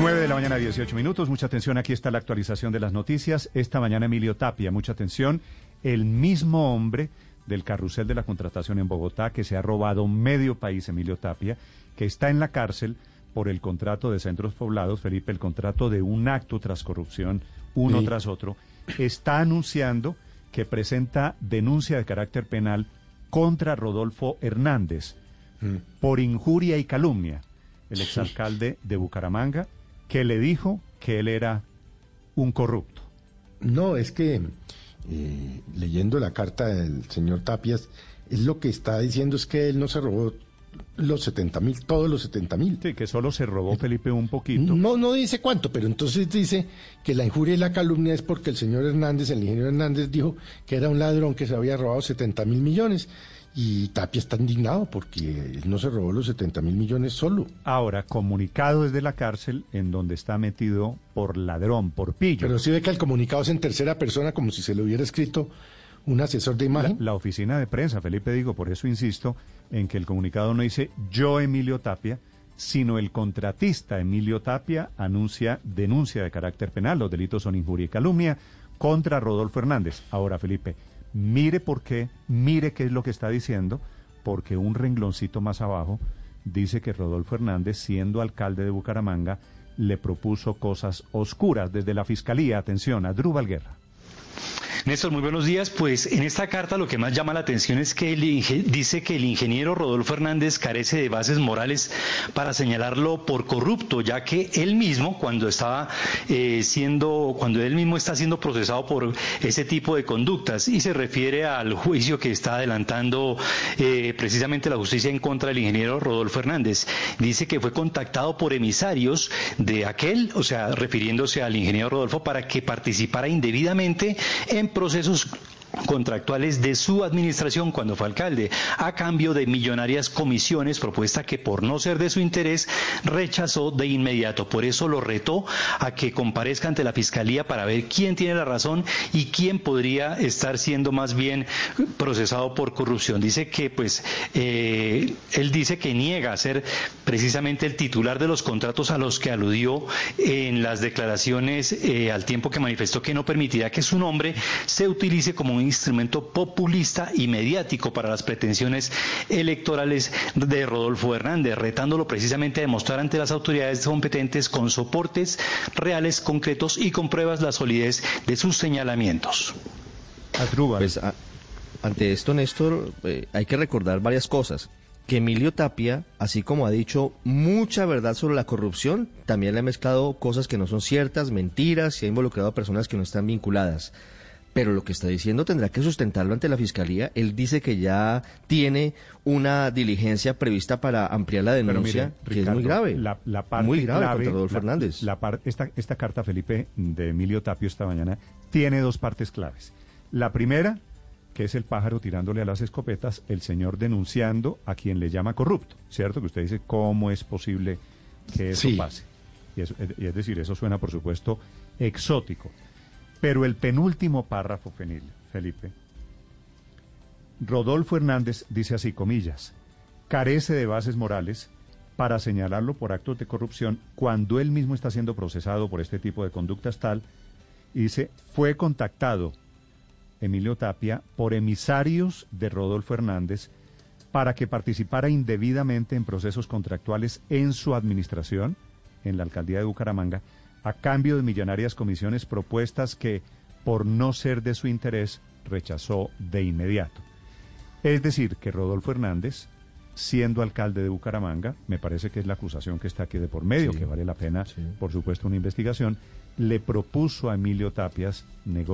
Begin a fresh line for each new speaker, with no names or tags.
9 de la mañana, 18 minutos. Mucha atención, aquí está la actualización de las noticias. Esta mañana Emilio Tapia, mucha atención. El mismo hombre del carrusel de la contratación en Bogotá que se ha robado medio país, Emilio Tapia, que está en la cárcel por el contrato de centros poblados, Felipe, el contrato de un acto tras corrupción, uno tras otro, está anunciando que presenta denuncia de carácter penal contra Rodolfo Hernández mm. por injuria y calumnia, el exalcalde de Bucaramanga, que le dijo que él era un corrupto.
No, es que eh, leyendo la carta del señor Tapias, es lo que está diciendo es que él no se robó los 70 mil, todos los 70 mil.
Sí, que solo se robó Felipe un poquito.
No, no dice cuánto, pero entonces dice que la injuria y la calumnia es porque el señor Hernández, el ingeniero Hernández, dijo que era un ladrón que se había robado 70 mil millones. Y Tapia está indignado porque él no se robó los 70 mil millones solo.
Ahora, comunicado desde la cárcel en donde está metido por ladrón, por pillo.
Pero sí ve que el comunicado es en tercera persona como si se lo hubiera escrito un asesor de imagen.
La, oficina de prensa, Felipe, digo, por eso insisto en que el comunicado no dice yo, Emilio Tapia, sino el contratista Emilio Tapia anuncia denuncia de carácter penal, los delitos son injuria y calumnia, contra Rodolfo Hernández. Ahora, Felipe, Mire por qué, mire qué es lo que está diciendo, porque un rengloncito más abajo dice que Rodolfo Hernández, siendo alcalde de Bucaramanga, le propuso cosas oscuras desde la Fiscalía. Atención, a Drubal Guerra.
Néstor, muy buenos días. Pues en esta carta lo que más llama la atención es que dice que el ingeniero Rodolfo Hernández carece de bases morales para señalarlo por corrupto, ya que él mismo, cuando estaba eh, siendo, cuando él mismo está siendo procesado por ese tipo de conductas, y se refiere al juicio que está adelantando eh, precisamente la justicia en contra del ingeniero Rodolfo Hernández. Dice que fue contactado por emisarios de aquel, o sea, refiriéndose al ingeniero Rodolfo, para que participara indebidamente en procesos contractuales de su administración cuando fue alcalde, a cambio de millonarias comisiones, propuesta que por no ser de su interés rechazó de inmediato. Por eso lo retó a que comparezca ante la Fiscalía para ver quién tiene la razón y quién podría estar siendo más bien procesado por corrupción. Dice que, pues, eh, él dice que niega ser precisamente el titular de los contratos a los que aludió en las declaraciones eh, al tiempo que manifestó que no permitirá que su nombre se utilice como un un instrumento populista y mediático para las pretensiones electorales de Rodolfo Hernández, retándolo precisamente a demostrar ante las autoridades competentes con soportes reales, concretos y con pruebas la solidez de sus señalamientos.
Pues, ante esto, Néstor, eh, hay que recordar varias cosas. Que Emilio Tapia, así como ha dicho mucha verdad sobre la corrupción, también le ha mezclado cosas que no son ciertas, mentiras y ha involucrado a personas que no están vinculadas pero lo que está diciendo tendrá que sustentarlo ante la Fiscalía. Él dice que ya tiene una diligencia prevista para ampliar la denuncia, que es muy grave.
La, parte
muy grave
contra
Rodolfo Fernández.
esta, esta carta, Felipe, de Emilio Tapio esta mañana, tiene dos partes claves. La primera, que es el pájaro tirándole a las escopetas, el señor denunciando a quien le llama corrupto, ¿cierto? Que usted dice, ¿cómo es posible que eso pase? Y, y es decir, eso suena, por supuesto, exótico. Pero el penúltimo párrafo, Felipe, Rodolfo Hernández dice así, comillas, carece de bases morales para señalarlo por actos de corrupción cuando él mismo está siendo procesado por este tipo de conductas tal, y dice, fue contactado Emilio Tapia por emisarios de Rodolfo Hernández para que participara indebidamente en procesos contractuales en su administración, en la alcaldía de Bucaramanga, a cambio de millonarias comisiones propuestas que, por no ser de su interés, rechazó de inmediato. Es decir, que Rodolfo Hernández, siendo alcalde de Bucaramanga, me parece que es la acusación que está aquí de por medio, que vale la pena, por supuesto, una investigación, le propuso a Emilio Tapias negocios